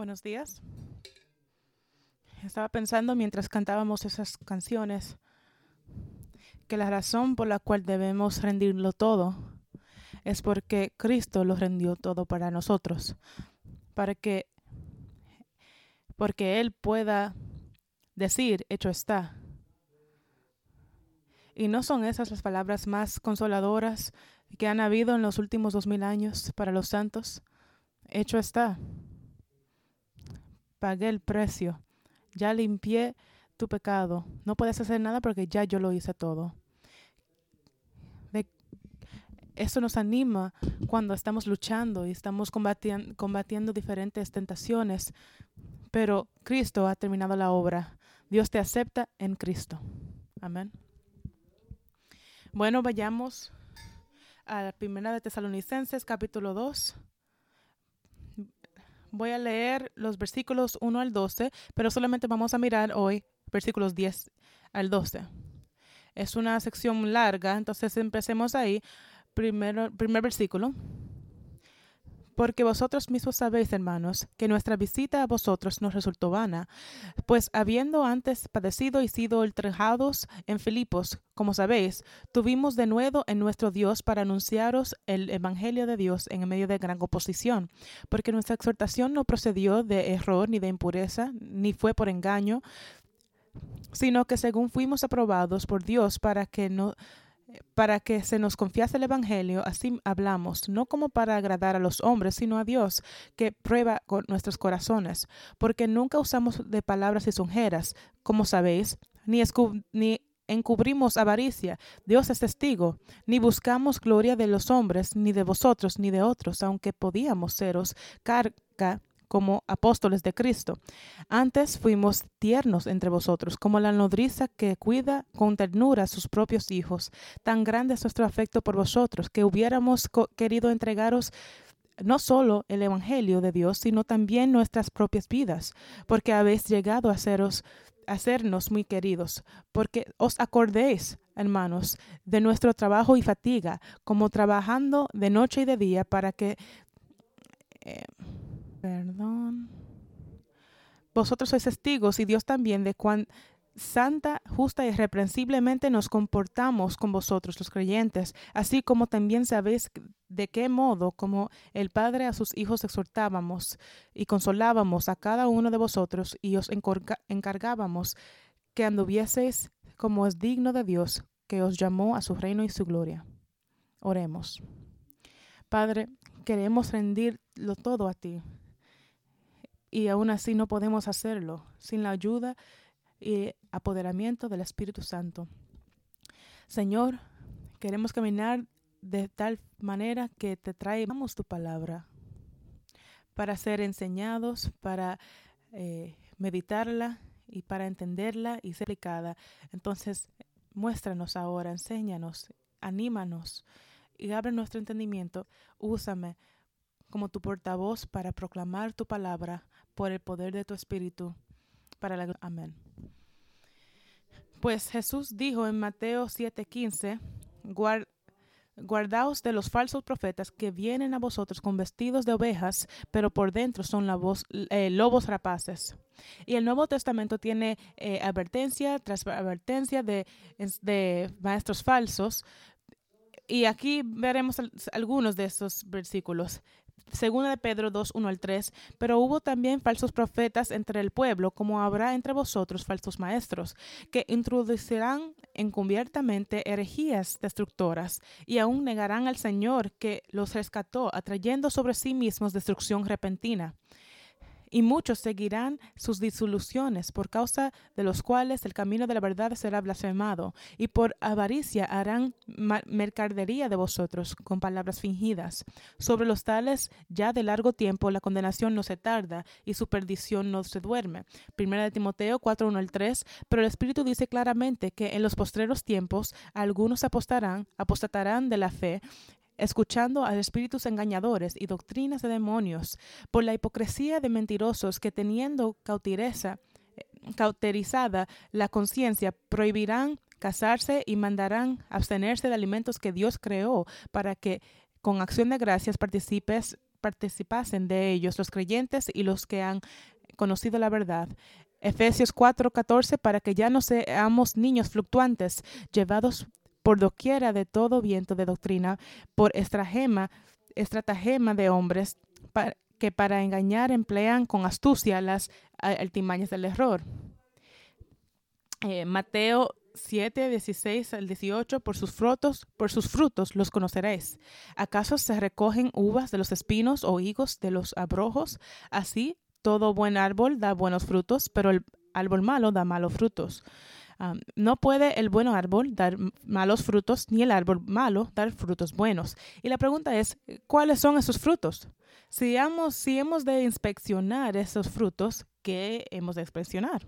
Buenos días. Estaba pensando mientras cantábamos esas canciones que la razón por la cual debemos rendirlo todo es porque Cristo lo rendió todo para nosotros, para que porque él pueda decir hecho está. Y no son esas las palabras más consoladoras que han habido en los últimos dos mil años para los santos. Hecho está. Pagué el precio. Ya limpié tu pecado. No puedes hacer nada porque ya yo lo hice todo. eso nos anima cuando estamos luchando y estamos combatiendo, combatiendo diferentes tentaciones. Pero Cristo ha terminado la obra. Dios te acepta en Cristo. Amén. Bueno, vayamos a la primera de Tesalonicenses, capítulo 2. Voy a leer los versículos 1 al 12, pero solamente vamos a mirar hoy versículos 10 al 12. Es una sección larga, entonces empecemos ahí. Primero, primer versículo. Porque vosotros mismos sabéis, hermanos, que nuestra visita a vosotros nos resultó vana, pues habiendo antes padecido y sido ultrajados en Filipos, como sabéis, tuvimos de nuevo en nuestro Dios para anunciaros el Evangelio de Dios en medio de gran oposición, porque nuestra exhortación no procedió de error ni de impureza, ni fue por engaño, sino que según fuimos aprobados por Dios para que no para que se nos confiase el Evangelio, así hablamos, no como para agradar a los hombres, sino a Dios, que prueba nuestros corazones, porque nunca usamos de palabras lisonjeras, como sabéis, ni, ni encubrimos avaricia, Dios es testigo, ni buscamos gloria de los hombres, ni de vosotros, ni de otros, aunque podíamos seros carga como apóstoles de Cristo. Antes fuimos tiernos entre vosotros, como la nodriza que cuida con ternura a sus propios hijos. Tan grande es nuestro afecto por vosotros que hubiéramos querido entregaros no solo el Evangelio de Dios, sino también nuestras propias vidas, porque habéis llegado a, seros, a sernos muy queridos, porque os acordéis, hermanos, de nuestro trabajo y fatiga, como trabajando de noche y de día para que... Eh, Perdón. Vosotros sois testigos y Dios también de cuán santa, justa y irreprensiblemente nos comportamos con vosotros los creyentes, así como también sabéis de qué modo, como el Padre a sus hijos exhortábamos y consolábamos a cada uno de vosotros y os encargábamos que anduvieseis como es digno de Dios, que os llamó a su reino y su gloria. Oremos. Padre, queremos rendirlo todo a ti y aún así no podemos hacerlo sin la ayuda y apoderamiento del Espíritu Santo. Señor, queremos caminar de tal manera que te traemos tu palabra para ser enseñados, para eh, meditarla y para entenderla y ser aplicada. Entonces, muéstranos ahora, enséñanos, anímanos y abre nuestro entendimiento. Úsame como tu portavoz para proclamar tu palabra por el poder de tu Espíritu. Para la Amén. Pues Jesús dijo en Mateo 7:15, guardaos de los falsos profetas que vienen a vosotros con vestidos de ovejas, pero por dentro son eh, lobos rapaces. Y el Nuevo Testamento tiene eh, advertencia tras advertencia de, de maestros falsos, y aquí veremos algunos de estos versículos. Segunda de Pedro 2, 1 al 3, pero hubo también falsos profetas entre el pueblo, como habrá entre vosotros falsos maestros, que introducirán encubiertamente herejías destructoras, y aún negarán al Señor que los rescató, atrayendo sobre sí mismos destrucción repentina y muchos seguirán sus disoluciones, por causa de los cuales el camino de la verdad será blasfemado, y por avaricia harán mercadería de vosotros con palabras fingidas. Sobre los tales, ya de largo tiempo la condenación no se tarda, y su perdición no se duerme. Primera de Timoteo 4, 1 al 3, pero el Espíritu dice claramente que en los postreros tiempos algunos apostarán, apostatarán de la fe, escuchando a espíritus engañadores y doctrinas de demonios, por la hipocresía de mentirosos que teniendo cauteriza, eh, cauterizada la conciencia, prohibirán casarse y mandarán abstenerse de alimentos que Dios creó para que con acción de gracias participasen de ellos, los creyentes y los que han conocido la verdad. Efesios 4:14, para que ya no seamos niños fluctuantes, llevados por doquiera de todo viento de doctrina, por estratagema, estratagema de hombres, que para engañar emplean con astucia las altimañas del error. Eh, Mateo 7, 16 al 18, por sus frutos, por sus frutos los conoceréis. ¿Acaso se recogen uvas de los espinos o higos de los abrojos? Así, todo buen árbol da buenos frutos, pero el árbol malo da malos frutos. No puede el buen árbol dar malos frutos, ni el árbol malo dar frutos buenos. Y la pregunta es, ¿cuáles son esos frutos? Si hemos, si hemos de inspeccionar esos frutos, ¿qué hemos de inspeccionar?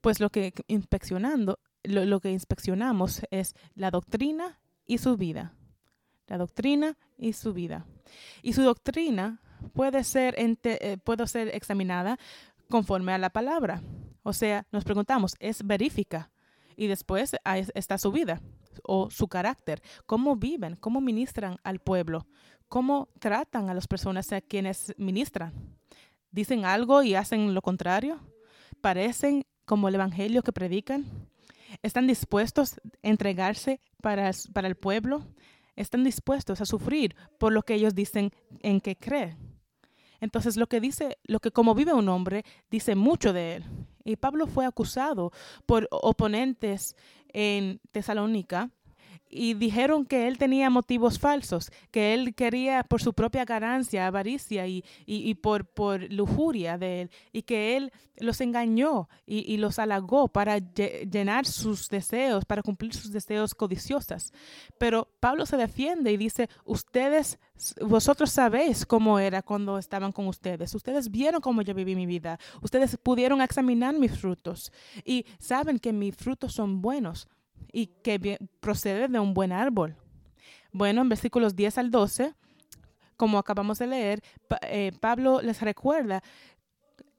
Pues lo que inspeccionando lo, que inspeccionamos es la doctrina y su vida. La doctrina y su vida. Y su doctrina puede ser, eh, puede ser examinada conforme a la palabra. O sea, nos preguntamos, ¿es verífica? Y después está su vida o su carácter, cómo viven, cómo ministran al pueblo, cómo tratan a las personas a quienes ministran. ¿Dicen algo y hacen lo contrario? ¿Parecen como el evangelio que predican? ¿Están dispuestos a entregarse para, para el pueblo? ¿Están dispuestos a sufrir por lo que ellos dicen en que creen? Entonces lo que dice, lo que como vive un hombre, dice mucho de él. Y Pablo fue acusado por oponentes en Tesalónica y dijeron que él tenía motivos falsos, que él quería por su propia ganancia, avaricia y, y, por, por, lujuria de él, y que él los engañó y, y, los halagó para llenar sus deseos, para cumplir sus deseos codiciosos. Pero Pablo se defiende y dice, ustedes, vosotros sabéis cómo era cuando estaban con ustedes, ustedes vieron cómo yo viví mi vida, ustedes pudieron examinar mis frutos. Y saben que mis frutos son buenos y que procede de un buen árbol. Bueno, en versículos 10 al 12, como acabamos de leer, eh, Pablo les recuerda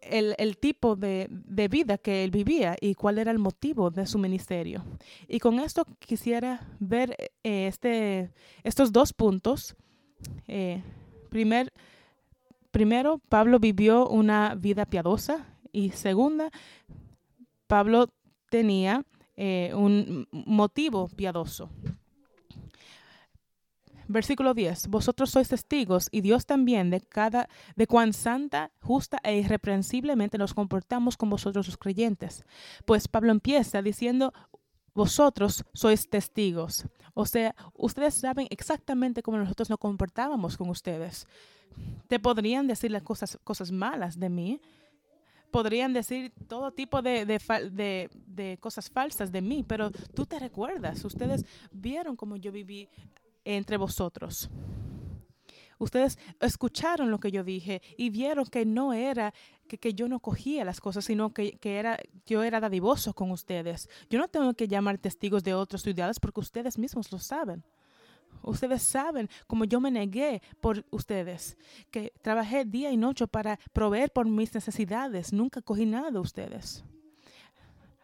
el, tipo de, vida que él vivía y cuál era el motivo de su ministerio. Y con esto quisiera ver eh, este, estos dos puntos. Eh, primer, primero, Pablo vivió una vida piadosa y segunda, Pablo tenía eh, un motivo piadoso. Versículo 10. Vosotros sois testigos y Dios también de cada de cuán santa, justa e irreprensiblemente nos comportamos con vosotros los creyentes. Pues Pablo empieza diciendo vosotros sois testigos. O sea, ustedes saben exactamente cómo nosotros nos comportábamos con ustedes. Te podrían decir las cosas, cosas malas de mí, podrían decir todo tipo de, de, de, cosas falsas de mí, pero tú te recuerdas, ustedes vieron cómo yo viví entre vosotros. Ustedes escucharon lo que yo dije y vieron que no era que, que yo no cogía las cosas, sino que, que, era, yo era dadivoso con ustedes. Yo no tengo que llamar testigos de otros ciudades porque ustedes mismos lo saben. Ustedes saben cómo yo me negué por ustedes, que trabajé día y noche para proveer por mis necesidades. Nunca cogí nada de ustedes.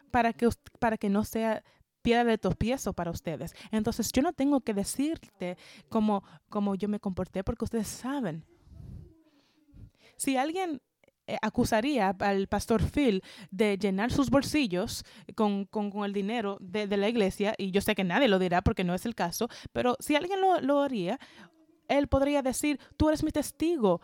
Para que, para que no sea piedra de tropiezo para ustedes. Entonces yo no tengo que decirte cómo, cómo yo me comporté porque ustedes saben. Si alguien eh, acusaría al pastor Phil de llenar sus bolsillos con, el dinero de, la iglesia, y yo sé que nadie lo dirá porque no es el caso, pero si alguien lo, lo haría, él podría decir, tú eres mi testigo,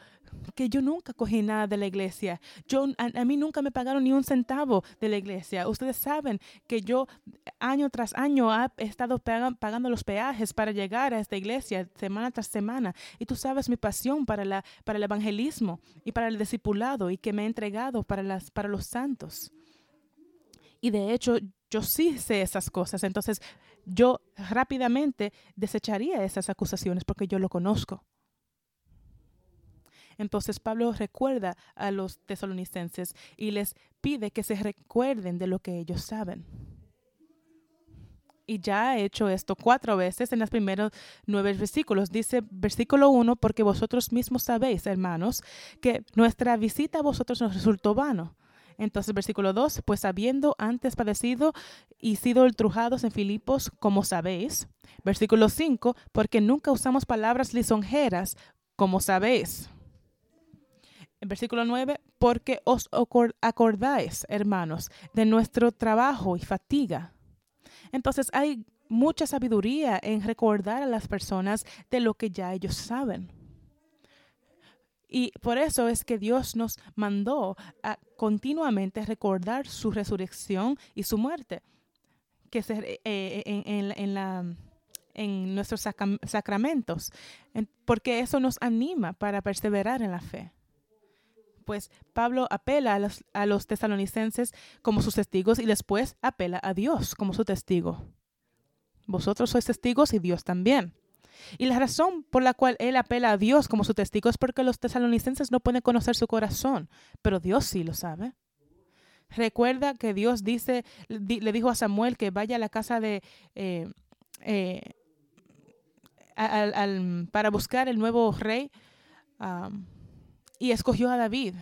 que yo nunca cogí nada de la iglesia. Yo, a, mí nunca me pagaron ni un centavo de la iglesia. Ustedes saben que yo año tras año he estado pagando los peajes para llegar a esta iglesia semana tras semana. Y tú sabes mi pasión para, la, para el evangelismo y para el discipulado y que me he entregado para, las, para los santos. Y de hecho, yo sí sé esas cosas. Entonces, yo rápidamente desecharía esas acusaciones porque yo lo conozco. Entonces Pablo recuerda a los tesalonicenses y les pide que se recuerden de lo que ellos saben. Y ya ha hecho esto cuatro veces en los primeros nueve versículos. Dice versículo uno, porque vosotros mismos sabéis, hermanos, que nuestra visita a vosotros nos resultó vano. Entonces, versículo 2, pues habiendo antes padecido y sido ultrujados en Filipos, como sabéis. Versículo 5, porque nunca usamos palabras lisonjeras como sabéis. En versículo 9, porque os acordáis, hermanos, de nuestro trabajo y fatiga. Entonces hay mucha sabiduría en recordar a las personas de lo que ya ellos saben. Y por eso es que Dios nos mandó a continuamente recordar su resurrección y su muerte, que se, eh, eh, en nuestros sacramentos, porque eso nos anima para perseverar en la fe. Pues Pablo apela a los, a los tesalonicenses como sus testigos y después apela a Dios como su testigo. Vosotros sois testigos y Dios también. Y la razón por la cual él apela a Dios como su testigo es porque los tesalonicenses no pueden conocer su corazón, pero Dios sí lo sabe. Recuerda que Dios dice, le dijo a Samuel que vaya a la casa de eh, eh, para buscar el nuevo rey y escogió a David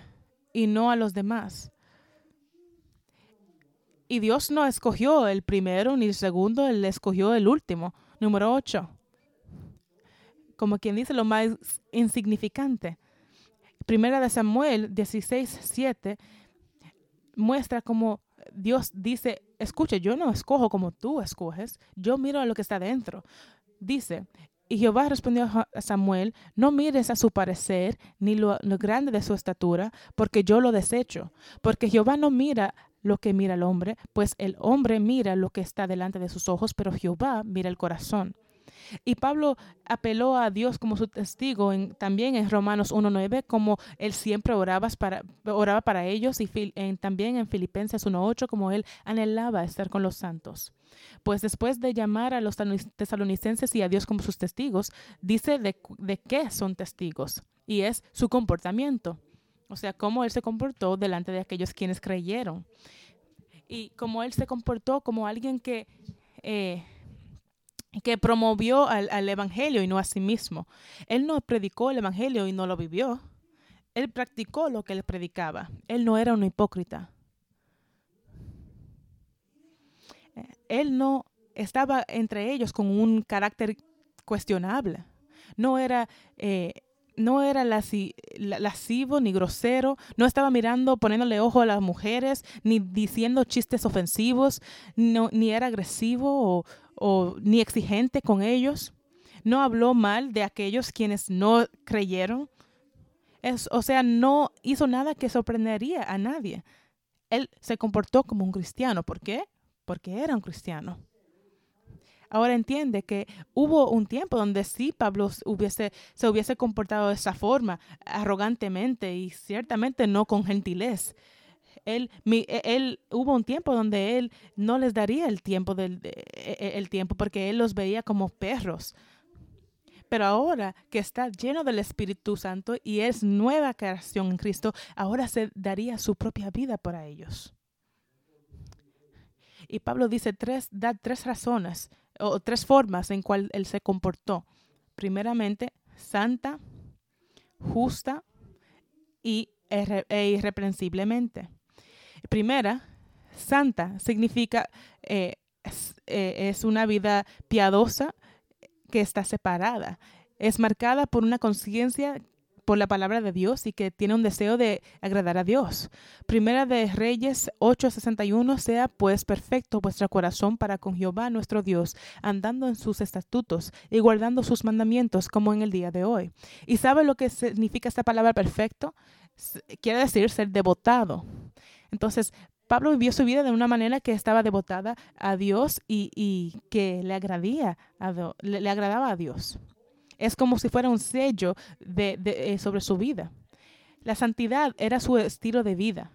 y no a los demás. Y Dios no escogió el primero ni el segundo, Él escogió el último, número 8. Como quien dice lo más insignificante. Primera de Samuel 16, 7 muestra como Dios dice, escuche, yo no escojo como tú escoges, yo miro a lo que está dentro. Dice, y Jehová respondió a Samuel, no mires a su parecer ni lo, grande de su estatura, porque yo lo desecho, porque Jehová no mira lo que mira el hombre, pues el hombre mira lo que está delante de sus ojos, pero Jehová mira el corazón. Y Pablo apeló a Dios como su testigo en, también en Romanos 1.9, como él siempre oraba para, oraba para ellos, y también en Filipenses 1.8, como él anhelaba estar con los santos. Pues después de llamar a los tesalonicenses y a Dios como sus testigos, dice de, de qué son testigos, y es su comportamiento. O sea, cómo él se comportó delante de aquellos quienes creyeron. Y cómo él se comportó como alguien que eh, que promovió al, Evangelio y no a sí mismo. Él no predicó el Evangelio y no lo vivió. Él practicó lo que él predicaba. Él no era un hipócrita. Él no estaba entre ellos con un carácter cuestionable. No era, eh, no era lascivo ni grosero. No estaba mirando, poniéndole ojo a las mujeres, ni diciendo chistes ofensivos, ni era agresivo o, o ni exigente con ellos. No habló mal de aquellos quienes no creyeron. Es, o sea, no hizo nada que sorprendería a nadie. Él se comportó como un cristiano. ¿Por qué? Porque era un cristiano. Ahora entiende que hubo un tiempo donde sí Pablo hubiese, se hubiese comportado de esa forma, arrogantemente y ciertamente no con gentilez él, e, él, hubo un tiempo donde él no les daría el tiempo, del, e, e, el tiempo porque él los veía como perros. Pero ahora que está lleno del Espíritu Santo y es nueva creación en Cristo, ahora se daría su propia vida para ellos. Y Pablo dice tres, da tres razones o tres formas en cual él se comportó. Primeramente, santa, justa y e irreprensiblemente. Primera, santa significa eh, eh, es, una vida piadosa que está separada. Es marcada por una conciencia por la palabra de Dios y que tiene un deseo de agradar a Dios. Primera de Reyes 8:61, sea pues perfecto vuestro corazón para con Jehová nuestro Dios, andando en sus estatutos y guardando sus mandamientos como en el día de hoy. ¿Y sabe lo que significa esta palabra perfecto? Quiere decir ser devotado. Entonces, Pablo vivió su vida de una manera que estaba devotada a Dios y, que le, agradía le, agradaba a Dios. Es como si fuera un sello de, eh, sobre su vida. La santidad era su estilo de vida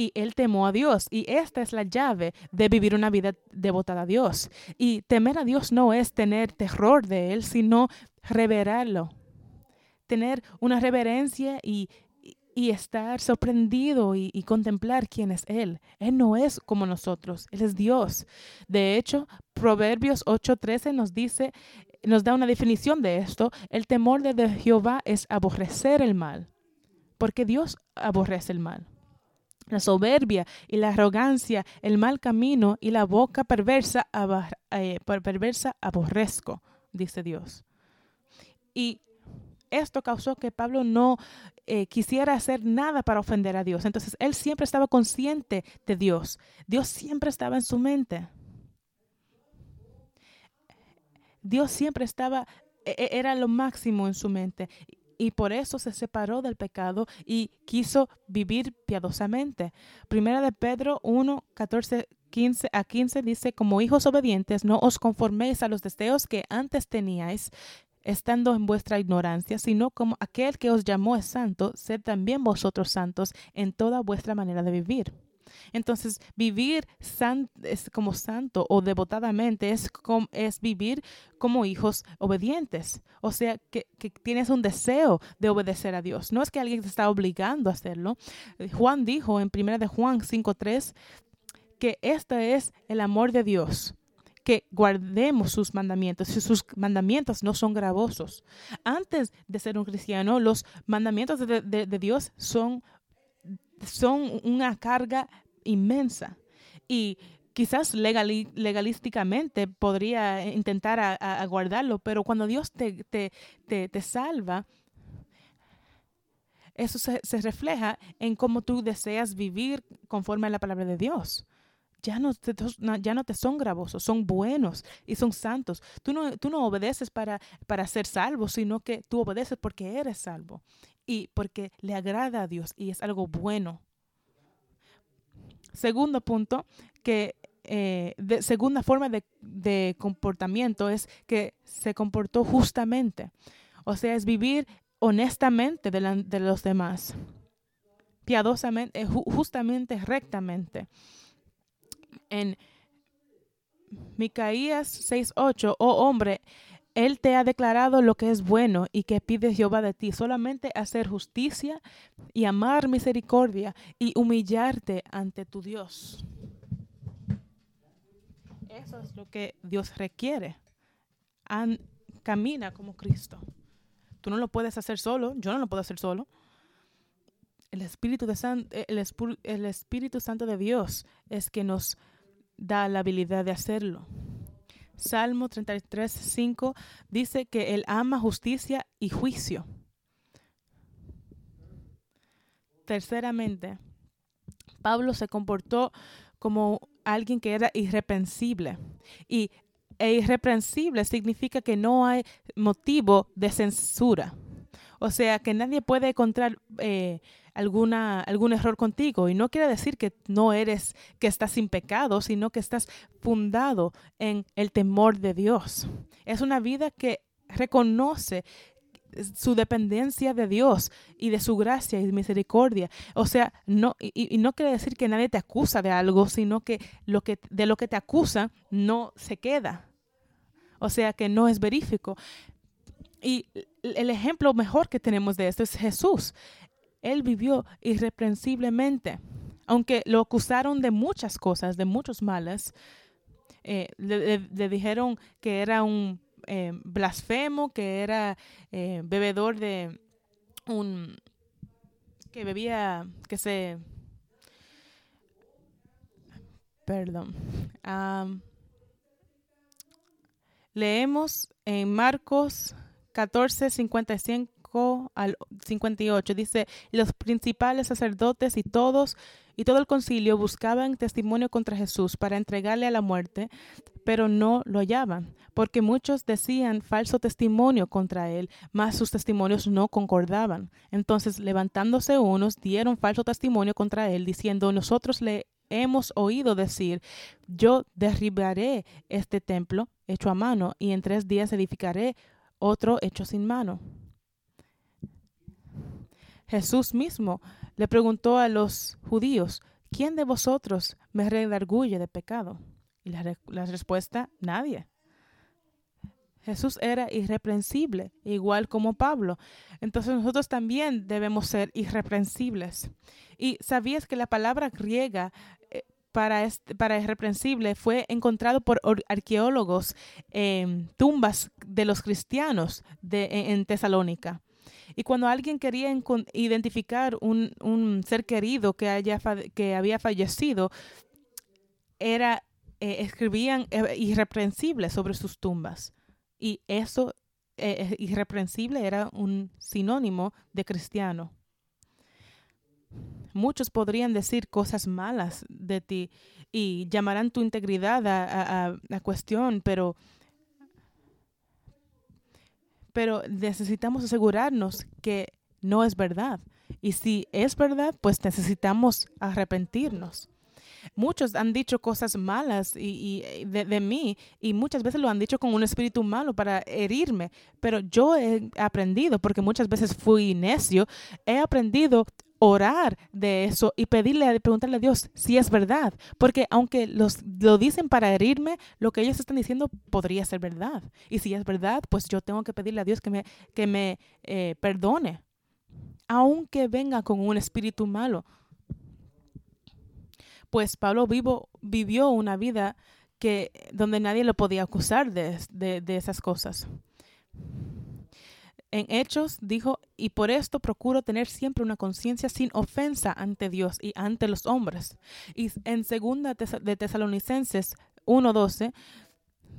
y él temó a Dios. Y esta es la llave de vivir una vida devotada a Dios. Y temer a Dios no es tener terror de Él, sino reverarlo. Tener una reverencia y, y estar sorprendido y, contemplar quién es Él. Él no es como nosotros, Él es Dios. De hecho, Proverbios 8:13 nos dice, nos da una definición de esto. El temor de Jehová es aborrecer el mal, porque Dios aborrece el mal. La soberbia y la arrogancia, el mal camino y la boca perversa, eh, perversa aborrezco, dice Dios. Y esto causó que Pablo no eh, quisiera hacer nada para ofender a Dios. Entonces, él siempre estaba consciente de Dios. Dios siempre estaba en su mente. Dios siempre estaba, e, e, era lo máximo en su mente y por eso se separó del pecado y quiso vivir piadosamente. Primera de Pedro 1, 14, 15 a 15 dice, como hijos obedientes, no os conforméis a los deseos que antes teníais, estando en vuestra ignorancia, sino como aquel que os llamó es santo, sed también vosotros santos en toda vuestra manera de vivir. Entonces, vivir es como santo o devotadamente es, es vivir como hijos obedientes. O sea, que, tienes un deseo de obedecer a Dios. No es que alguien te está obligando a hacerlo. Juan dijo en 1 de Juan 5.3 que este es el amor de Dios que guardemos sus mandamientos. Y sus mandamientos no son gravosos. Antes de ser un cristiano, los mandamientos de, de Dios son son una carga inmensa. Y quizás legalísticamente podría intentar a, guardarlo, pero cuando Dios te, te, te, salva, eso se, refleja en cómo tú deseas vivir conforme a la palabra de Dios. Ya no, te, ya no te son gravosos, son buenos y son santos. Tú no, tú no obedeces para, para ser salvo, sino que tú obedeces porque eres salvo y porque le agrada a Dios y es algo bueno. Segundo punto, que eh, de, segunda forma de, comportamiento es que se comportó justamente. O sea, es vivir honestamente de, de los demás, piadosamente, eh, justamente, rectamente. En Micaías 6:8, oh hombre, él te ha declarado lo que es bueno y que pide Jehová de ti, solamente hacer justicia y amar misericordia y humillarte ante tu Dios. Eso es lo que Dios requiere. camina como Cristo. Tú no lo puedes hacer solo, yo no lo puedo hacer solo. El Espíritu, de el Espíritu Santo de Dios es que nos da la habilidad de hacerlo. Salmo 33, 5 dice que Él ama justicia y juicio. Terceramente, Pablo se comportó como alguien que era irreprensible. Y e irreprensible significa que no hay motivo de censura. O sea, que nadie puede encontrar eh, alguna, algún error contigo. Y no quiere decir que no eres, que estás sin pecado, sino que estás fundado en el temor de Dios. Es una vida que reconoce su dependencia de Dios y de su gracia y misericordia. O sea, no, y, no quiere decir que nadie te acusa de algo, sino que, lo que de lo que te acusa no se queda. O sea, que no es verífico. Y el ejemplo mejor que tenemos de esto es Jesús él vivió irreprensiblemente. Aunque lo acusaron de muchas cosas, de muchos males, eh, le, dijeron que era un eh, blasfemo, que era eh, bebedor de un... que bebía, que se... Perdón. leemos en Marcos 14, 55 al 58. Dice, los principales sacerdotes y todos y todo el concilio buscaban testimonio contra Jesús para entregarle a la muerte, pero no lo hallaban, porque muchos decían falso testimonio contra él, mas sus testimonios no concordaban. Entonces, levantándose unos, dieron falso testimonio contra él, diciendo, nosotros le hemos oído decir, yo derribaré este templo hecho a mano y en tres días edificaré otro hecho sin mano. Jesús mismo le preguntó a los judíos, ¿quién de vosotros me redarguye de pecado? Y la, respuesta, nadie. Jesús era irreprensible, igual como Pablo. Entonces nosotros también debemos ser irreprensibles. Y sabías que la palabra griega para, para irreprensible fue encontrado por arqueólogos en tumbas de los cristianos de, en Tesalónica. Y cuando alguien quería identificar un, ser querido que, haya que había fallecido, era, eh, escribían eh, irreprensibles sobre sus tumbas. Y eso eh, irreprensible era un sinónimo de cristiano. Muchos podrían decir cosas malas de ti y llamarán tu integridad a, a cuestión, pero, pero necesitamos asegurarnos que no es verdad. Y si es verdad, pues necesitamos arrepentirnos. Muchos han dicho cosas malas y, de, mí y muchas veces lo han dicho con un espíritu malo para herirme, pero yo he aprendido, porque muchas veces fui necio, he aprendido orar de eso y pedirle, preguntarle a Dios si es verdad, porque aunque los, lo dicen para herirme, lo que ellos están diciendo podría ser verdad. Y si es verdad, pues yo tengo que pedirle a Dios que me, que me eh, perdone, aunque venga con un espíritu malo pues Pablo vivo, vivió una vida que, donde nadie lo podía acusar de, de esas cosas. En Hechos dijo, y por esto procuro tener siempre una conciencia sin ofensa ante Dios y ante los hombres. Y en segunda de Tesalonicenses 1.12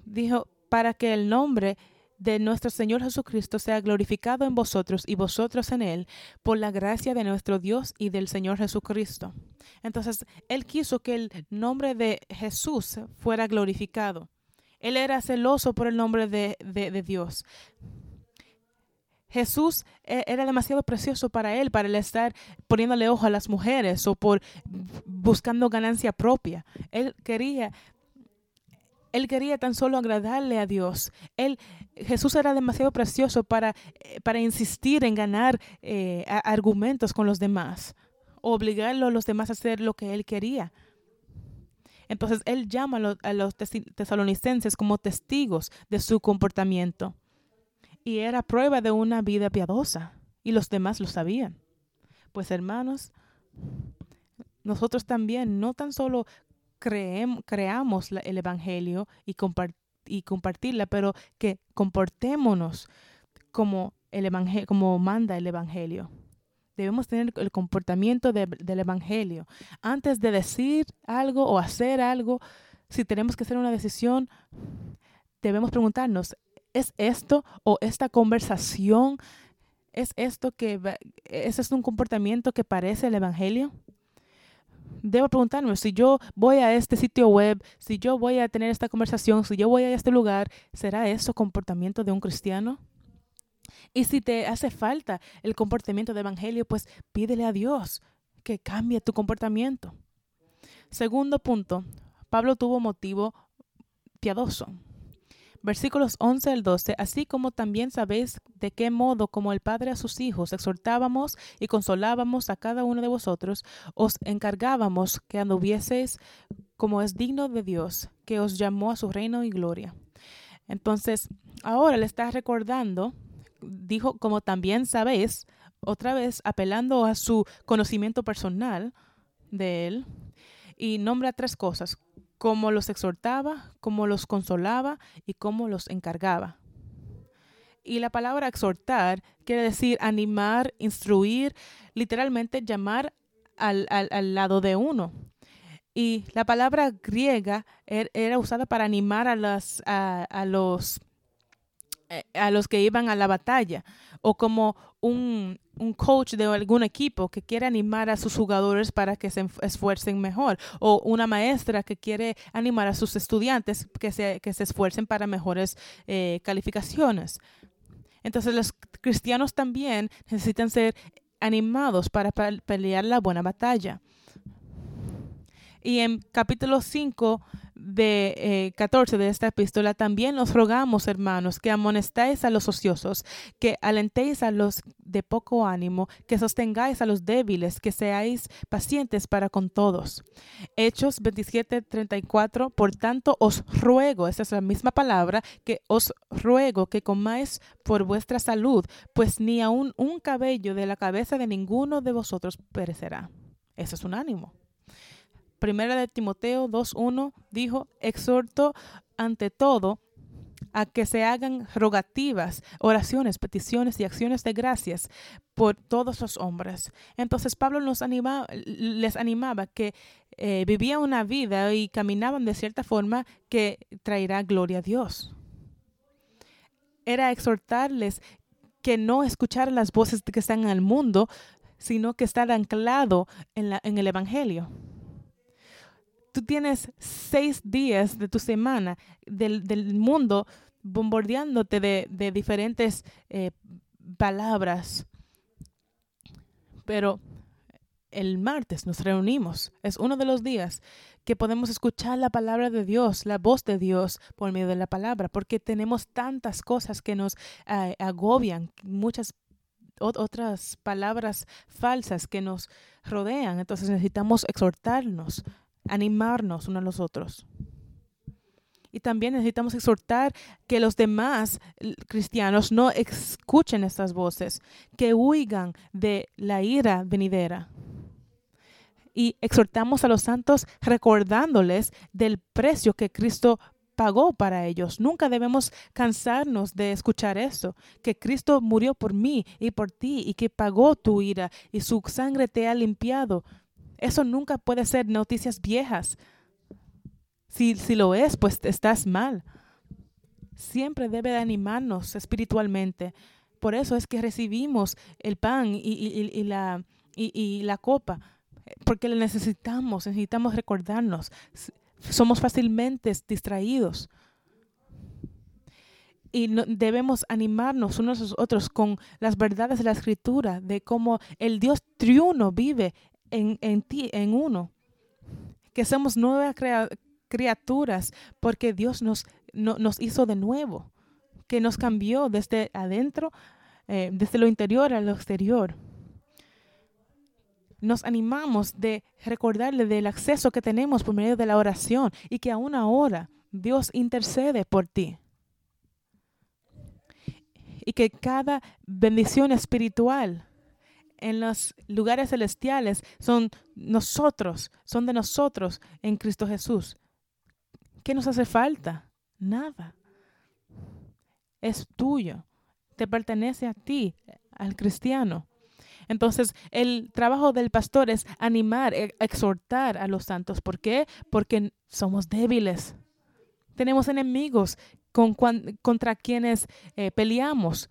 dijo, para que el nombre de nuestro Señor Jesucristo sea glorificado en vosotros y vosotros en Él, por la gracia de nuestro Dios y del Señor Jesucristo. Entonces, Él quiso que el nombre de Jesús fuera glorificado. Él era celoso por el nombre de, de, Dios. Jesús e, era demasiado precioso para él, para él estar poniéndole ojo a las mujeres o por buscando ganancia propia. Él quería él quería tan solo agradarle a Dios. Él, Jesús era demasiado precioso para, eh, para insistir en ganar eh, argumentos con los demás, obligarlo a los demás a hacer lo que él quería. Entonces él llama a los, tesalonicenses como testigos de su comportamiento. Y era prueba de una vida piadosa. Y los demás lo sabían. Pues hermanos, nosotros también no tan solo creamos el Evangelio y, y compartirla, pero que comportémonos como, el evangelio, como manda el Evangelio. Debemos tener el comportamiento del Evangelio. Antes de decir algo o hacer algo, si tenemos que hacer una decisión, debemos preguntarnos, ¿es esto o esta conversación, es esto que, ese es un comportamiento que parece el Evangelio? debo preguntarme si yo voy a este sitio web, si yo voy a tener esta conversación, si yo voy a este lugar, ¿será eso comportamiento de un cristiano? Y si te hace falta el comportamiento de evangelio, pues pídele a Dios que cambie tu comportamiento. Segundo punto, Pablo tuvo motivo piadoso versículos 11 al 12, así como también sabéis de qué modo como el Padre a sus hijos exhortábamos y consolábamos a cada uno de vosotros, os encargábamos que anduvieseis como es digno de Dios, que os llamó a su reino y gloria. Entonces, ahora le está recordando, dijo, como también sabéis, otra vez apelando a su conocimiento personal de él, y nombra tres cosas, cómo los exhortaba, cómo los consolaba y cómo los encargaba. Y la palabra exhortar quiere decir animar, instruir, literalmente llamar al, lado de uno. Y la palabra griega er, era usada para animar a, las, a, los, eh, a los que iban a la batalla o como un, un coach de algún equipo que quiere animar a sus jugadores para que se esfuercen mejor o una maestra que quiere animar a sus estudiantes que se, que se esfuercen para mejores eh, calificaciones. Entonces los cristianos también necesitan ser animados para pelear la buena batalla. Y en capítulo 5 de 14 eh, de esta epístola, también os rogamos, hermanos, que amonestéis a los ociosos, que alentéis a los de poco ánimo, que sostengáis a los débiles, que seáis pacientes para con todos. Hechos 27, 34, por tanto os ruego, esa es la misma palabra, que os ruego que comáis por vuestra salud, pues ni aun un cabello de la cabeza de ninguno de vosotros perecerá. Eso es un ánimo. Primera de Timoteo 2.1 dijo, exhorto ante todo a que se hagan rogativas, oraciones, peticiones y acciones de gracias por todos los hombres. Entonces Pablo nos les animaba que eh, vivían una vida y caminaban de cierta forma que traerá gloria a Dios. era exhortarles que no escucharan las voces que están en el mundo, sino que estar anclado en, la, en el Evangelio. Tú tienes seis días de tu semana del, mundo bombardeándote de, de diferentes eh, palabras. Pero el martes nos reunimos. Es uno de los días que podemos escuchar la palabra de Dios, la voz de Dios por medio de la palabra, porque tenemos tantas cosas que nos eh, agobian, muchas otras palabras falsas que nos rodean. Entonces necesitamos exhortarnos, animarnos unos a los otros. Y también necesitamos exhortar que los demás cristianos no escuchen estas voces, que huigan de la ira venidera. Y exhortamos a los santos recordándoles del precio que Cristo pagó para ellos. Nunca debemos cansarnos de escuchar eso, que Cristo murió por mí y por ti y que pagó tu ira y su sangre te ha limpiado. Eso nunca puede ser noticias viejas. Si, si lo es, pues estás mal. Siempre debe de animarnos espiritualmente. Por eso es que recibimos el pan y, la, y, la copa, porque le necesitamos, necesitamos recordarnos. Somos fácilmente distraídos. Y debemos animarnos unos a otros con las verdades de la escritura, de cómo el Dios triuno vive en, en ti, en uno. Que somos nueva creación criaturas porque Dios nos, nos hizo de nuevo, que nos cambió desde adentro, eh, desde lo interior a lo exterior. Nos animamos de recordarle del acceso que tenemos por medio de la oración y que aún ahora Dios intercede por ti. Y que cada bendición espiritual en los lugares celestiales son nosotros, son de nosotros en Cristo Jesús. ¿Qué nos hace falta? Nada. Es tuyo. Te pertenece a ti, al cristiano. Entonces, el trabajo del pastor es animar, e, exhortar a los santos. ¿Por qué? Porque somos débiles. Tenemos enemigos con, contra quienes eh, peleamos.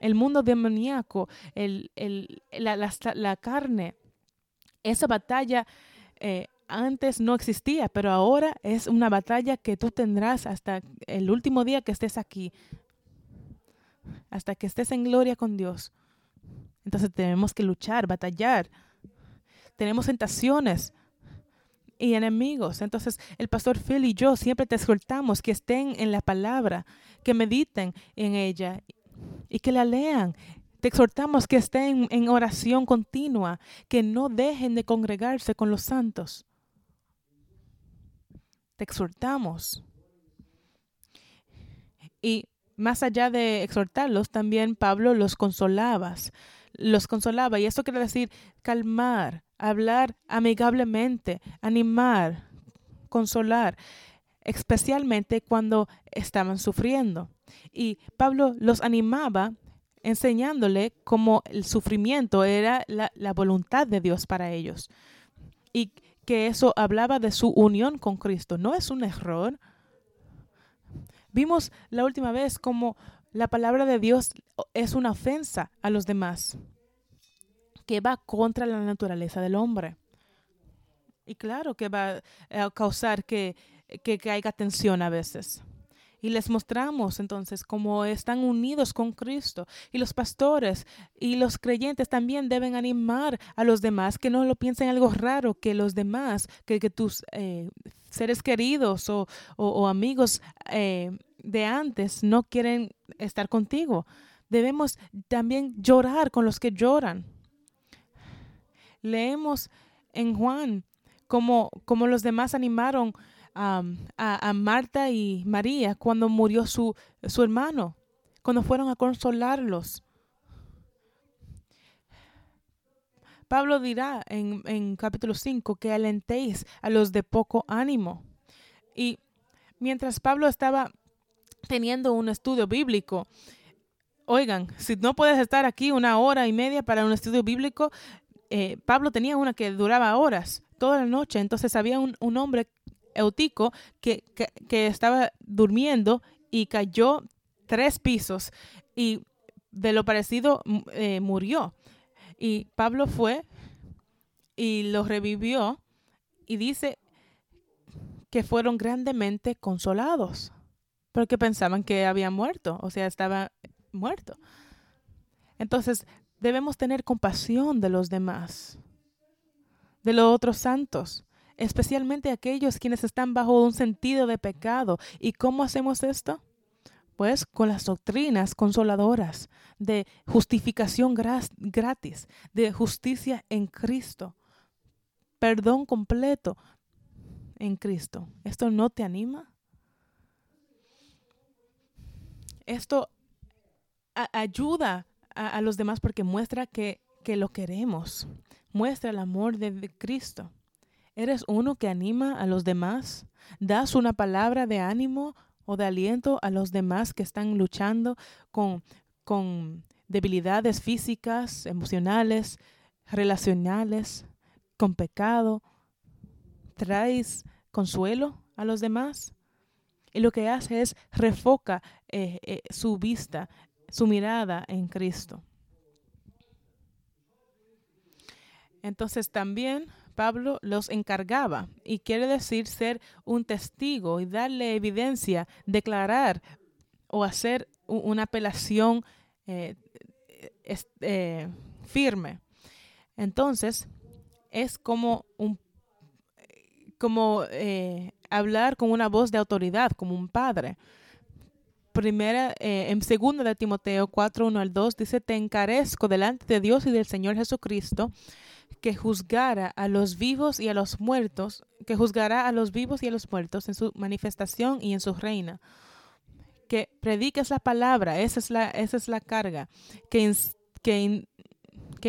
El mundo demoníaco, el, la, la, carne, esa batalla eh, antes no existía, pero ahora es una batalla que tú tendrás hasta el último día que estés aquí, hasta que estés en gloria con Dios. Entonces tenemos que luchar, batallar. Tenemos tentaciones y enemigos. Entonces el pastor Phil y yo siempre te exhortamos que estén en la palabra, que mediten en ella y que la lean. Te exhortamos que estén en oración continua, que no dejen de congregarse con los santos exhortamos. Y más allá de exhortarlos, también Pablo los consolaba, los consolaba. Y eso quiere decir calmar, hablar amigablemente, animar, consolar, especialmente cuando estaban sufriendo. Y Pablo los animaba enseñándole cómo el sufrimiento era la, voluntad de Dios para ellos. Y que eso hablaba de su unión con Cristo. No es un error. Vimos la última vez como la palabra de Dios es una ofensa a los demás, que va contra la naturaleza del hombre. Y claro que va a causar que, que, que haya tensión a veces y les mostramos entonces cómo están unidos con Cristo. Y los pastores y los creyentes también deben animar a los demás que no lo piensen algo raro, que los demás, que, tus eh, seres queridos o, amigos eh, de antes no quieren estar contigo. Debemos también llorar con los que lloran. Leemos en Juan como, como los demás animaron a, Marta y María cuando murió su, su hermano, cuando fueron a consolarlos. Pablo dirá en, en capítulo 5 que alentéis a los de poco ánimo. Y mientras Pablo estaba teniendo un estudio bíblico, oigan, si no puedes estar aquí una hora y media para un estudio bíblico, eh, Pablo tenía una que duraba horas, toda la noche. Entonces había un, un hombre Eutico que, que, estaba durmiendo y cayó tres pisos y de lo parecido eh, murió. Y Pablo fue y lo revivió y dice que fueron grandemente consolados porque pensaban que había muerto, o sea, estaba muerto. Entonces, debemos tener compasión de los demás, de los otros santos, especialmente aquellos quienes están bajo un sentido de pecado. ¿Y cómo hacemos esto? Pues con las doctrinas consoladoras de justificación gratis, de justicia en Cristo, perdón completo en Cristo. ¿Esto no te anima? Esto ayuda a, los demás porque muestra que, que lo queremos, muestra el amor de Cristo. ¿Eres uno que anima a los demás? ¿Das una palabra de ánimo o de aliento a los demás que están luchando con, con debilidades físicas, emocionales, relacionales, con pecado? ¿Traes consuelo a los demás? Y lo que hace es refoca eh, eh, su vista, su mirada en Cristo. Entonces también Pablo los encargaba y quiere decir ser un testigo y darle evidencia, declarar o hacer una apelación eh, eh, firme. Entonces, es como como eh, hablar con una voz de autoridad, como un padre. Primera, en segunda de Timoteo 4, 1 al 2, dice, te encarezco delante de Dios y del Señor Jesucristo, que juzgara a los vivos y a los muertos, que juzgará a los vivos y a los muertos en su manifestación y en su reina. Que prediques la palabra, esa es la, esa es la carga. Que, que,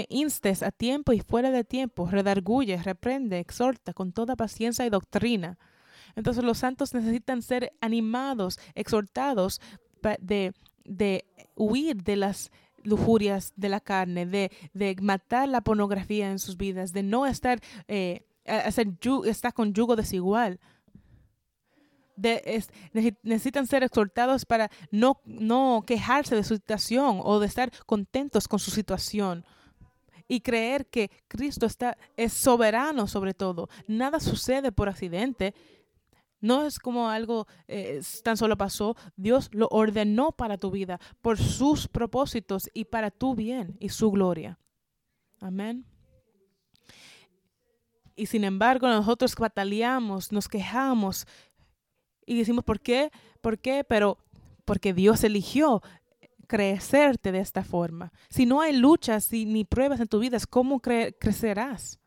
instes a tiempo y fuera de tiempo, redarguye, reprende, exhorta con toda paciencia y doctrina. Entonces los santos necesitan ser animados, exhortados de, de huir de las lujurias de la carne, de, de matar la pornografía en sus vidas, de no estar, eh, hacer, estar con yugo desigual. De, necesitan ser exhortados para no, no quejarse de su situación o de estar contentos con su situación y creer que Cristo está, es soberano sobre todo. Nada sucede por accidente. No es como algo eh, tan solo pasó. Dios lo ordenó para tu vida, por sus propósitos y para tu bien y su gloria. Amén. Y sin embargo, nosotros bataleamos, nos quejamos y decimos, ¿por qué? ¿Por qué? Pero porque Dios eligió crecerte de esta forma. Si no hay luchas ni pruebas en tu vida, ¿cómo crecerás?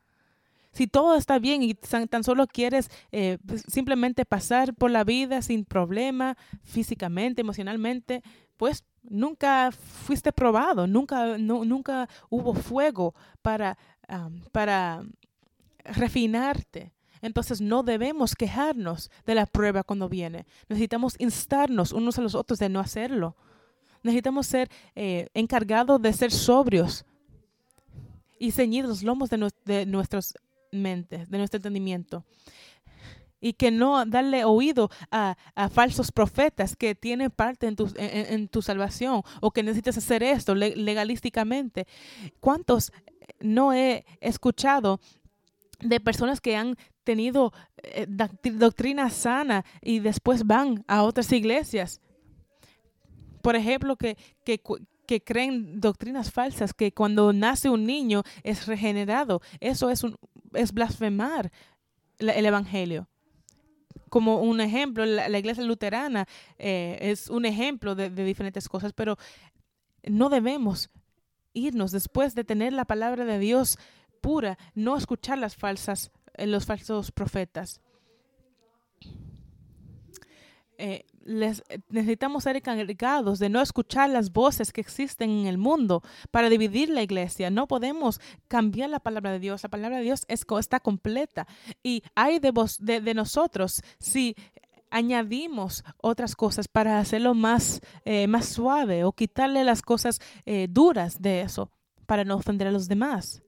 Si todo está bien y tan, solo quieres eh, pues, simplemente pasar por la vida sin problema, físicamente, emocionalmente, pues nunca fuiste probado, nunca, nunca hubo fuego para, para refinarte. Entonces no debemos quejarnos de la prueba cuando viene. Necesitamos instarnos unos a los otros de no hacerlo. Necesitamos ser eh, encargados de ser sobrios y ceñir los lomos de, de nuestros mente, de nuestro entendimiento. Y que no darle oído a, falsos profetas que tienen parte en tu, en, tu, salvación o que necesitas hacer esto legalísticamente. ¿Cuántos no he escuchado de personas que han tenido eh, doctrina sana y después van a otras iglesias? Por ejemplo, que, que, que creen doctrinas falsas, que cuando nace un niño es regenerado. Eso es, un, es blasfemar el Evangelio. Como un ejemplo, la, iglesia luterana eh, es un ejemplo de, diferentes cosas, pero no debemos irnos después de tener la palabra de Dios pura, no escuchar las falsas, eh, los falsos profetas. Eh, eh, necesitamos ser encargados de no escuchar las voces que existen en el mundo para dividir la iglesia. No podemos cambiar la palabra de Dios. La palabra de Dios es, está completa. Y hay de, vos, de, nosotros si añadimos otras cosas para hacerlo más, eh, más suave o quitarle las cosas duras de eso para no ofender a los demás.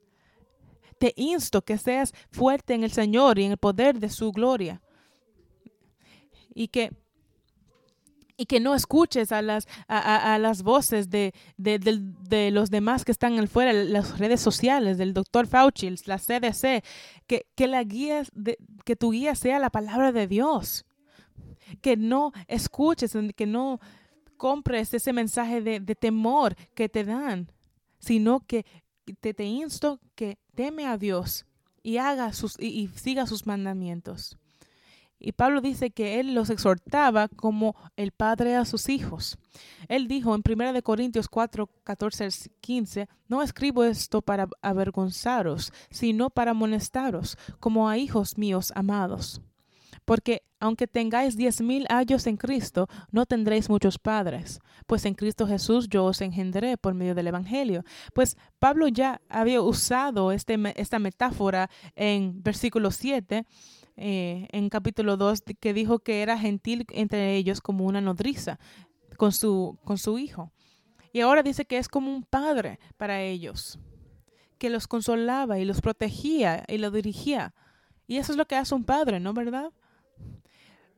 Te insto que seas fuerte en el Señor y en el poder de su gloria. Y que y que no escuches a las, a, las voces de, de, los demás que están afuera, las redes sociales, del doctor Fauci, la CDC, que, que, la guía que tu guía sea la palabra de Dios, que no escuches, que no compres ese mensaje de, temor que te dan, sino que te, te insto que teme a Dios y haga sus y siga sus mandamientos. Y Pablo dice que él los exhortaba como el padre a sus hijos. Él dijo en 1 Corintios 4, 14 15, no escribo esto para avergonzaros, sino para amonestaros, como a hijos míos amados. Porque aunque tengáis diez mil años en Cristo, no tendréis muchos padres, pues en Cristo Jesús yo os engendré por medio del Evangelio. Pues Pablo ya había usado este, esta metáfora en versículo 7 eh, en capítulo 2 que dijo que era gentil entre ellos como una nodriza con su, con su hijo. Y ahora dice que es como un padre para ellos, que los consolaba y los protegía y los dirigía. Y eso es lo que hace un padre, ¿no verdad?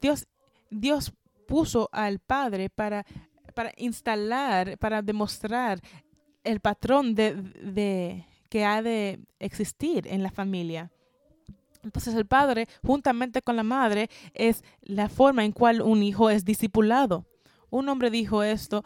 Dios, Dios puso al padre para, para instalar, para demostrar el patrón de, de, que ha de existir en la familia. Entonces el padre, juntamente con la madre, es la forma en cual un hijo es discipulado. Un hombre dijo esto,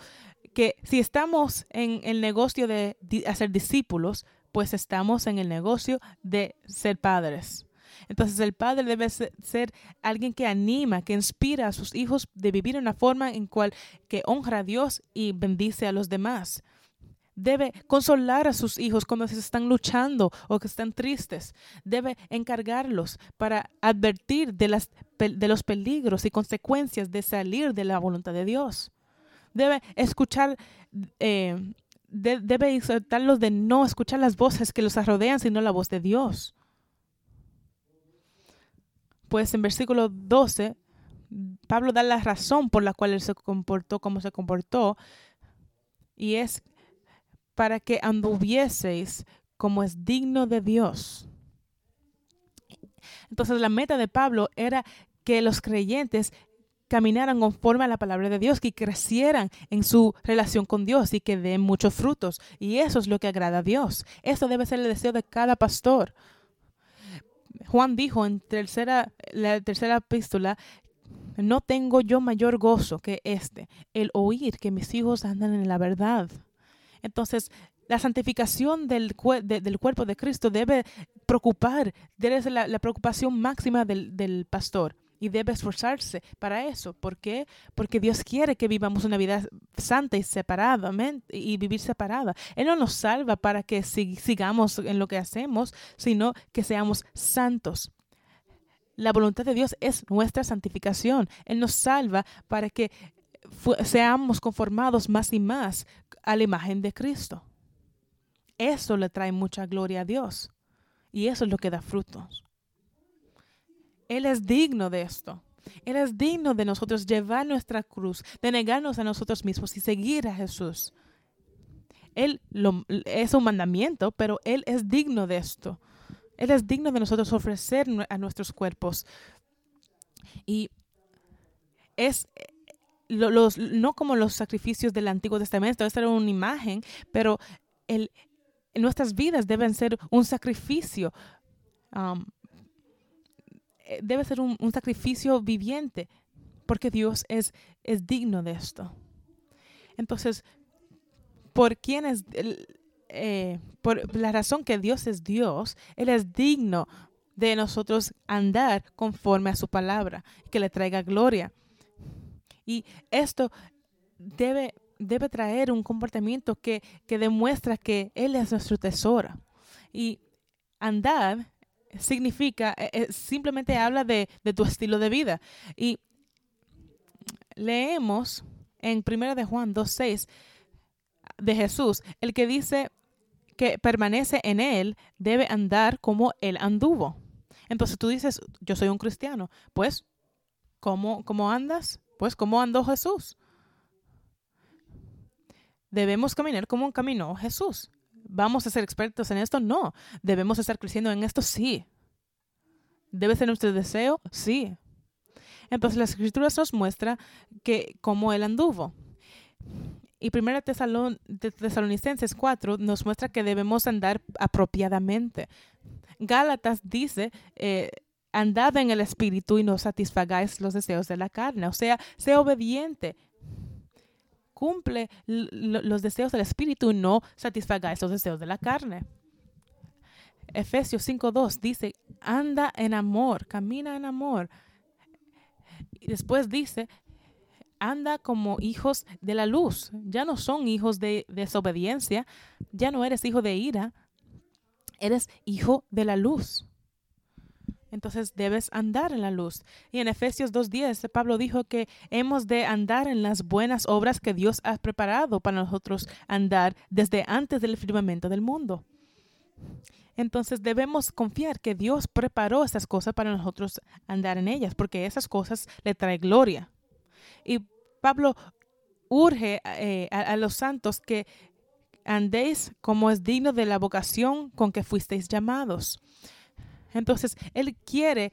que si estamos en el negocio de hacer discípulos, pues estamos en el negocio de ser padres. Entonces el padre debe ser alguien que anima, que inspira a sus hijos de vivir en una forma en cual que honra a Dios y bendice a los demás debe consolar a sus hijos cuando se están luchando o que están tristes. Debe encargarlos para advertir de, las, de los peligros y consecuencias de salir de la voluntad de Dios. Debe escuchar, eh, debe exhortarlos de no escuchar las voces que los rodean, sino la voz de Dios. Pues en versículo 12, Pablo da la razón por la cual él se comportó como se comportó, y es para que anduvieseis como es digno de Dios. Entonces la meta de Pablo era que los creyentes caminaran conforme a la palabra de Dios, que crecieran en su relación con Dios y que den muchos frutos. Y eso es lo que agrada a Dios. Eso debe ser el deseo de cada pastor. Juan dijo en tercera, la tercera epístola, no tengo yo mayor gozo que este, el oír que mis hijos andan en la verdad. Entonces, la santificación del, del cuerpo de Cristo debe preocupar, debe ser la, preocupación máxima del, pastor y debe esforzarse para eso. ¿Por qué? Porque Dios quiere que vivamos una vida santa y separada y vivir separada. Él no nos salva para que sigamos en lo que hacemos, sino que seamos santos. La voluntad de Dios es nuestra santificación. Él nos salva para que seamos conformados más y más a la imagen de Cristo. Eso le trae mucha gloria a Dios y eso es lo que da frutos. Él es digno de esto. Él es digno de nosotros llevar nuestra cruz, de negarnos a nosotros mismos y seguir a Jesús. Él lo, es un mandamiento, pero Él es digno de esto. Él es digno de nosotros ofrecer a nuestros cuerpos. Y es los, no como los sacrificios del Antiguo Testamento, esta era una imagen, pero el, nuestras vidas deben ser un sacrificio, um, eh, debe ser un, sacrificio viviente, porque Dios es, es digno de esto. Entonces, por quién es, eh, por la razón que Dios es Dios, Él es digno de nosotros andar conforme a su palabra, que le traiga gloria. Y esto debe, debe traer un comportamiento que, demuestra que Él es nuestro tesoro. Y andar significa, eh, eh, simplemente habla de, tu estilo de vida. Y leemos en 1 de Juan 2.6 de Jesús, el que dice que permanece en Él debe andar como Él anduvo. Entonces tú dices, yo soy un cristiano. Pues, ¿cómo, cómo andas? Pues, ¿cómo andó Jesús? ¿Debemos caminar como caminó Jesús? ¿Vamos a ser expertos en esto? No. ¿Debemos estar creciendo en esto? Sí. ¿Debe ser nuestro deseo? Sí. Entonces las escrituras nos muestra que cómo él anduvo. Y primera Tesalon, Tesalonicenses 4 nos muestra que debemos andar apropiadamente. Gálatas dice, eh, andad en el espíritu y no satisfagáis los deseos de la carne. O sea, sé obediente. Cumple los deseos del espíritu y no satisfagáis los deseos de la carne. Efesios 5.2 dice, anda en amor, camina en amor. Y después dice, anda como hijos de la luz. Ya no son hijos de desobediencia, ya no eres hijo de ira, eres hijo de la luz. Entonces debes andar en la luz. Y en Efesios 2.10, Pablo dijo que hemos de andar en las buenas obras que Dios ha preparado para nosotros andar desde antes del firmamento del mundo. Entonces debemos confiar que Dios preparó esas cosas para nosotros andar en ellas, porque esas cosas le traen gloria. Y Pablo urge eh, a, los santos que andéis como es digno de la vocación con que fuisteis llamados. Entonces, Él quiere,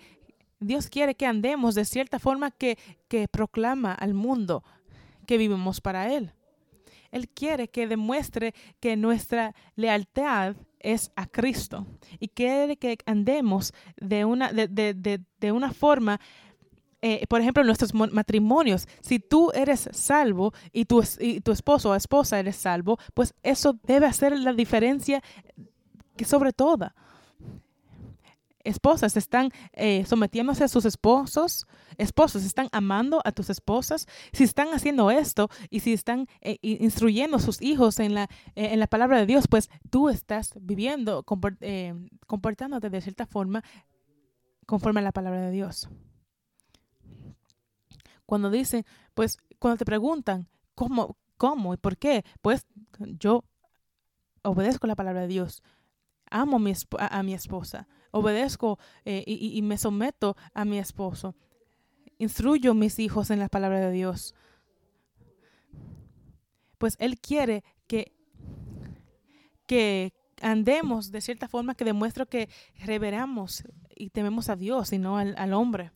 Dios quiere que andemos de cierta forma que, que proclama al mundo que vivimos para Él. Él quiere que demuestre que nuestra lealtad es a Cristo y quiere que andemos de una, de, de, de, una forma, eh, por ejemplo, nuestros matrimonios. Si tú eres salvo y tu, y tu esposo o esposa eres salvo, pues eso debe hacer la diferencia que sobre todo esposas están eh, sometiéndose a sus esposos, esposos están amando a tus esposas, si están haciendo esto y si están eh, instruyendo a sus hijos en la, eh, en la palabra de Dios, pues tú estás viviendo, comportándote de cierta forma conforme a la palabra de Dios. Cuando dicen, pues cuando te preguntan, ¿cómo, cómo y por qué? Pues yo obedezco la palabra de Dios, amo mi, a mi esposa obedezco eh, y, me someto a mi esposo. Instruyo a mis hijos en la palabra de Dios. Pues Él quiere que, que andemos de cierta forma que demuestre que reveramos y tememos a Dios y no al, hombre.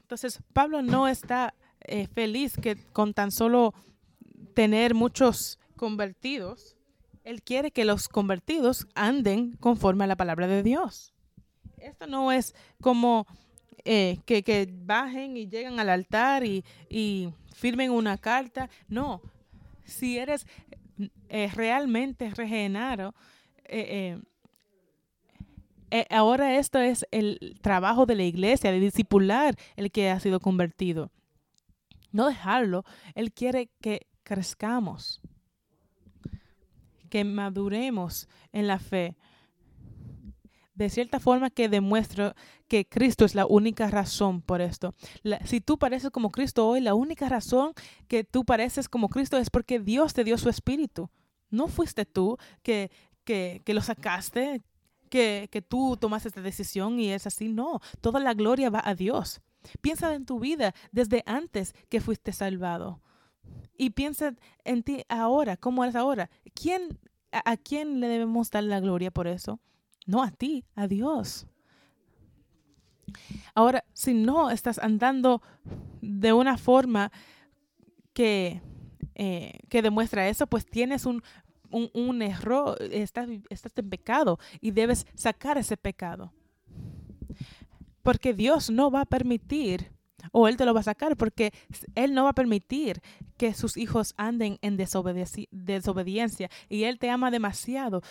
Entonces, Pablo no está eh, feliz que con tan solo tener muchos convertidos, él quiere que los convertidos anden conforme a la palabra de Dios. Esto no es como eh, que, bajen y llegan al altar y, firmen una carta. No, si eres eh, realmente regenerado, eh, ahora esto es el trabajo de la iglesia, de discipular el que ha sido convertido. No dejarlo. Él quiere que crezcamos que maduremos en la fe. De cierta forma que demuestra que Cristo es la única razón por esto. si tú pareces como Cristo hoy, la única razón que tú pareces como Cristo es porque Dios te dio su espíritu. No fuiste tú que, que, que lo sacaste, que, que, tú tomaste esta decisión y es así. No, toda la gloria va a Dios. Piensa en tu vida desde antes que fuiste salvado y piensa en ti ahora, cómo eres ahora. ¿Quién, a, quién le debemos dar la gloria por eso? No a ti, a Dios. Ahora, si no estás andando de una forma que, eh, que demuestra eso, pues tienes un, un, error, estás, estás en pecado y debes sacar ese pecado. Porque Dios no va a permitir o Él te lo va a sacar porque Él no va a permitir que sus hijos anden en desobediencia y Él te ama demasiado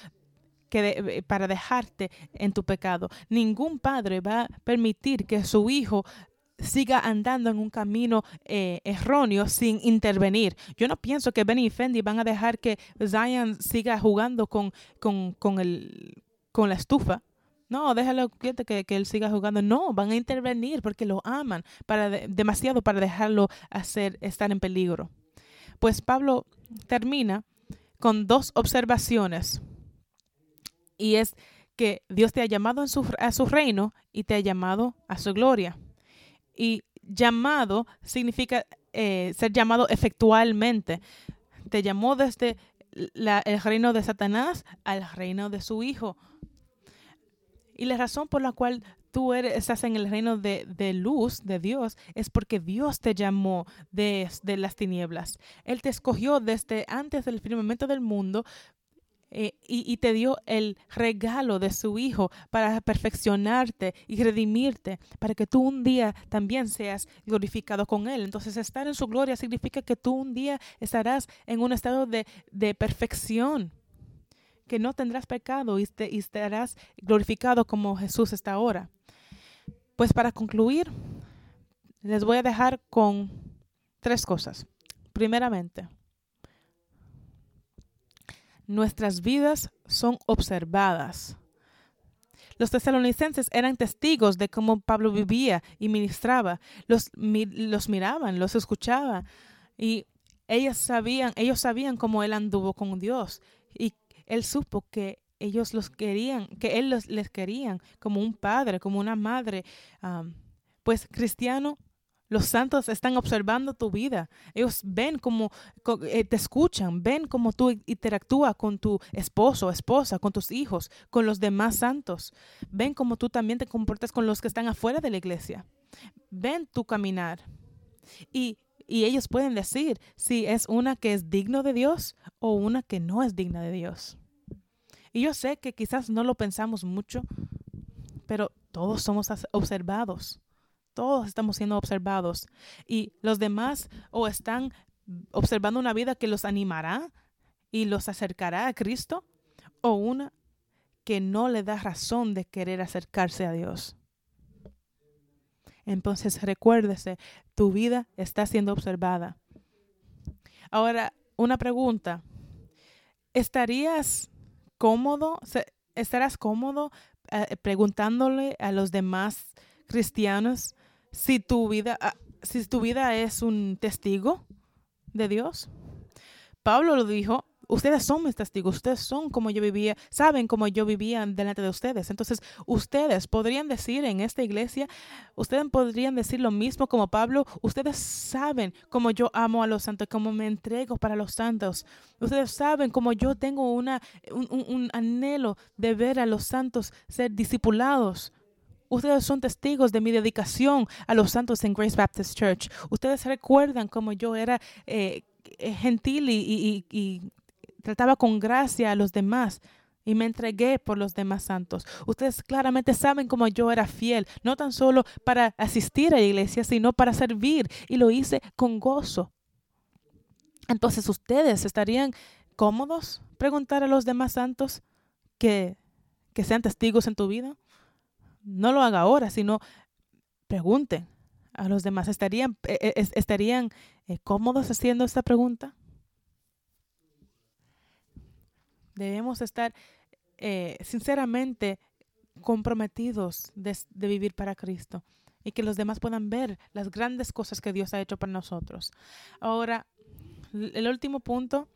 eh, para dejarte en tu pecado. Ningún padre va a permitir que su hijo siga andando en un camino eh, erróneo sin intervenir. Yo no pienso que Benny y Fendi van a dejar que Zion siga jugando con, con, con, el, con la estufa. No, déjalo que, que él siga jugando. No, van a intervenir porque lo aman para demasiado para dejarlo hacer, estar en peligro. Pues Pablo termina con dos observaciones. Y es que Dios te ha llamado su, a su reino y te ha llamado a su gloria. Y llamado significa eh, ser llamado efectualmente. Te llamó desde el reino de Satanás al reino de su Hijo y la razón por la cual tú eres, estás en el reino de, de, luz de Dios, es porque Dios te llamó de, las tinieblas. Él te escogió desde antes del firmamento del mundo eh, y, y, te dio el regalo de su Hijo para perfeccionarte y redimirte, para que tú un día también seas glorificado con Él. Entonces estar en su gloria significa que tú un día estarás en un estado de, de perfección que no tendrás pecado y, te, estarás glorificado como Jesús está ahora. Pues para concluir, les voy a dejar con tres cosas. Primeramente, nuestras vidas son observadas. Los tesalonicenses eran testigos de cómo Pablo vivía y ministraba. Los, los miraban, los escuchaban y ellos sabían, ellos sabían cómo él anduvo con Dios y él supo que ellos los querían, que él los, les querían como un padre, como una madre. pues cristiano, los santos están observando tu vida. Ellos ven cómo eh, te escuchan, ven cómo tú interactúas con tu esposo, esposa, con tus hijos, con los demás santos. Ven cómo tú también te comportas con los que están afuera de la iglesia. Ven tu caminar. Y, y ellos pueden decir si es una que es digno de Dios o una que no es digna de Dios. Y yo sé que quizás no lo pensamos mucho, pero todos somos observados. Todos estamos siendo observados. Y los demás o están observando una vida que los animará y los acercará a Cristo, o una que no le da razón de querer acercarse a Dios. Entonces recuérdese, tu vida está siendo observada. Ahora, una pregunta. ¿Estarías cómodo, estarás cómodo eh, preguntándole a los demás cristianos si tu vida, ah, si tu vida es un testigo de Dios? Pablo lo dijo ustedes son mis testigos, ustedes son como yo vivía, saben cómo yo vivía delante de ustedes. Entonces, ustedes podrían decir en esta iglesia, ustedes podrían decir lo mismo como Pablo, ustedes saben cómo yo amo a los santos, cómo me entrego para los santos. Ustedes saben cómo yo tengo una, un, un anhelo de ver a los santos ser discipulados. Ustedes son testigos de mi dedicación a los santos en Grace Baptist Church. Ustedes recuerdan cómo yo era eh, gentil y, y, trataba con gracia a los demás y me entregué por los demás santos. Ustedes claramente saben cómo yo era fiel, no tan solo para asistir a la iglesia, sino para servir y lo hice con gozo. Entonces, ¿ustedes estarían cómodos preguntar a los demás santos que, que sean testigos en tu vida? No lo haga ahora, sino pregunten a los demás. ¿Estarían, eh, eh, estarían eh, cómodos haciendo esta pregunta? Debemos estar eh, sinceramente comprometidos de, vivir para Cristo y que los demás puedan ver las grandes cosas que Dios ha hecho para nosotros. Ahora, el último punto,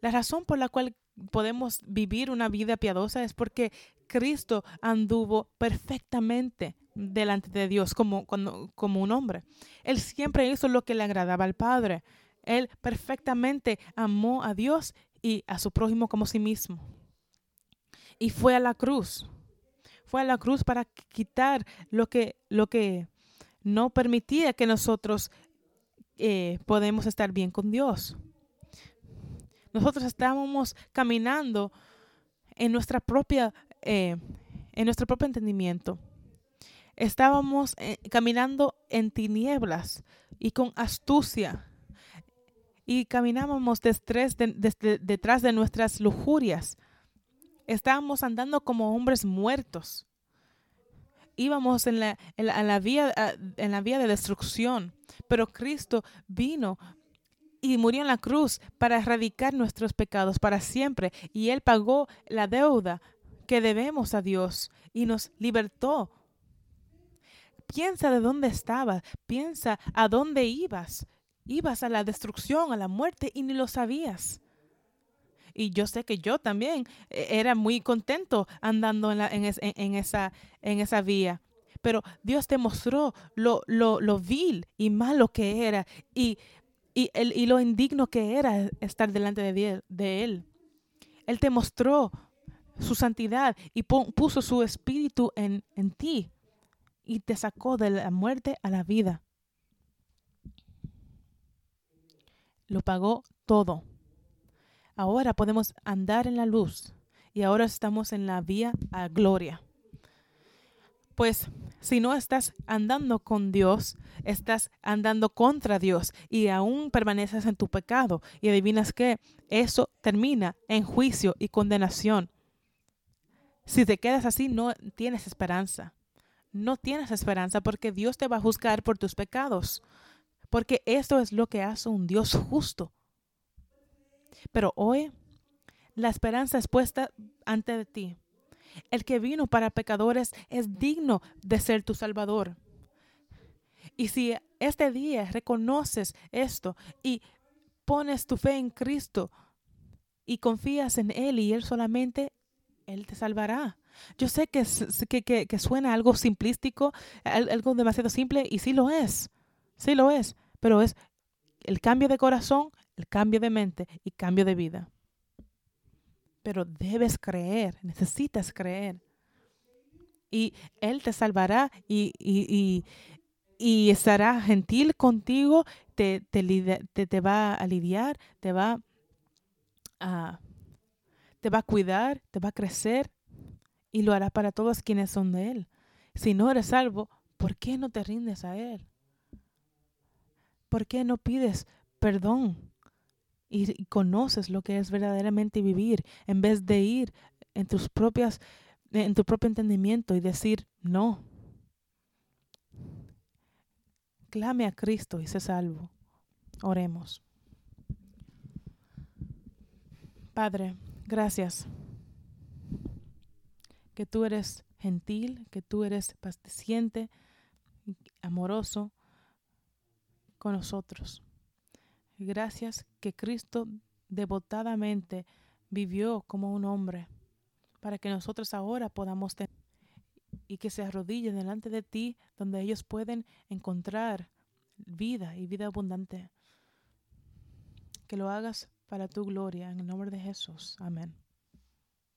la razón por la cual podemos vivir una vida piadosa es porque Cristo anduvo perfectamente delante de Dios como, como un hombre. Él siempre hizo lo que le agradaba al Padre. Él perfectamente amó a Dios y a su prójimo como sí mismo. Y fue a la cruz. Fue a la cruz para quitar lo que, lo que no permitía que nosotros eh, podemos estar bien con Dios. Nosotros estábamos caminando en nuestra propia, eh, en nuestro propio entendimiento. Estábamos eh, caminando en tinieblas y con astucia y caminábamos detrás de, detrás de nuestras lujurias. Estábamos andando como hombres muertos. Íbamos en la, la, vía, en la vía de destrucción, pero Cristo vino y murió en la cruz para erradicar nuestros pecados para siempre. Y Él pagó la deuda que debemos a Dios y nos libertó. Piensa de dónde estabas, piensa a dónde ibas ibas a la destrucción, a la muerte y ni lo sabías. Y yo sé que yo también eh, era muy contento andando en, esa, en esa vía. Pero Dios te mostró lo, lo, vil y malo que era y, y, el, y, lo indigno que era estar delante de, de Él. Él te mostró su santidad y puso su espíritu en, en ti. y te sacó de la muerte a la vida. Lo pagó todo. Ahora podemos andar en la luz y ahora estamos en la vía a gloria. Pues si no estás andando con Dios, estás andando contra Dios y aún permaneces en tu pecado. Y adivinas que eso termina en juicio y condenación. Si te quedas así, no tienes esperanza. No tienes esperanza porque Dios te va a juzgar por tus pecados. Porque esto es lo que hace un Dios justo. Pero hoy la esperanza es puesta ante ti. El que vino para pecadores es digno de ser tu Salvador. Y si este día reconoces esto y pones tu fe en Cristo y confías en Él y Él solamente, Él te salvará. Yo sé que, que, suena algo simplístico, algo demasiado simple, y sí lo es, sí lo es, pero es el cambio de corazón, el cambio de mente y cambio de vida pero debes creer, necesitas creer. Y Él te salvará y, y, y, estará gentil contigo, te, te, te, va a aliviar, te va a, te va a cuidar, te va a crecer y lo hará para todos quienes son de Él. Si no eres salvo, ¿por qué no te rindes a Él? ¿Por qué no pides perdón? y, conoces lo que es verdaderamente vivir en vez de ir en tus propias en tu propio entendimiento y decir no. Clame a Cristo y sé salvo. Oremos. Padre, gracias. Que tú eres gentil, que tú eres paciente, amoroso con nosotros. Gracias que Cristo devotadamente vivió como un hombre para que nosotros ahora podamos tener y que se arrodillen delante de ti donde ellos pueden encontrar vida y vida abundante. Que lo hagas para tu gloria en el nombre de Jesús. Amén.